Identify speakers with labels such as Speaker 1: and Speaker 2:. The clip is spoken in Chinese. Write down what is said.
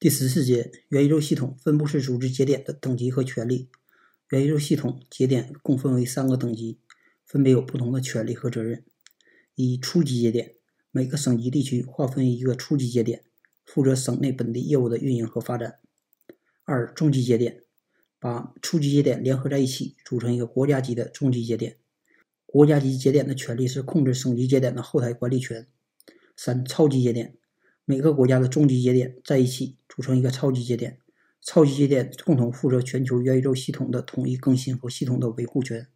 Speaker 1: 第十四节元宇宙系统分布式组织节点的等级和权利。元宇宙系统节点共分为三个等级，分别有不同的权利和责任。一、初级节点，每个省级地区划分一个初级节点，负责省内本地业务的运营和发展。二、中级节点，把初级节点联合在一起，组成一个国家级的中级节点。国家级节点的权利是控制省级节点的后台管理权。三、超级节点。每个国家的终极节点在一起组成一个超级节点，超级节点共同负责全球元宇宙系统的统一更新和系统的维护权。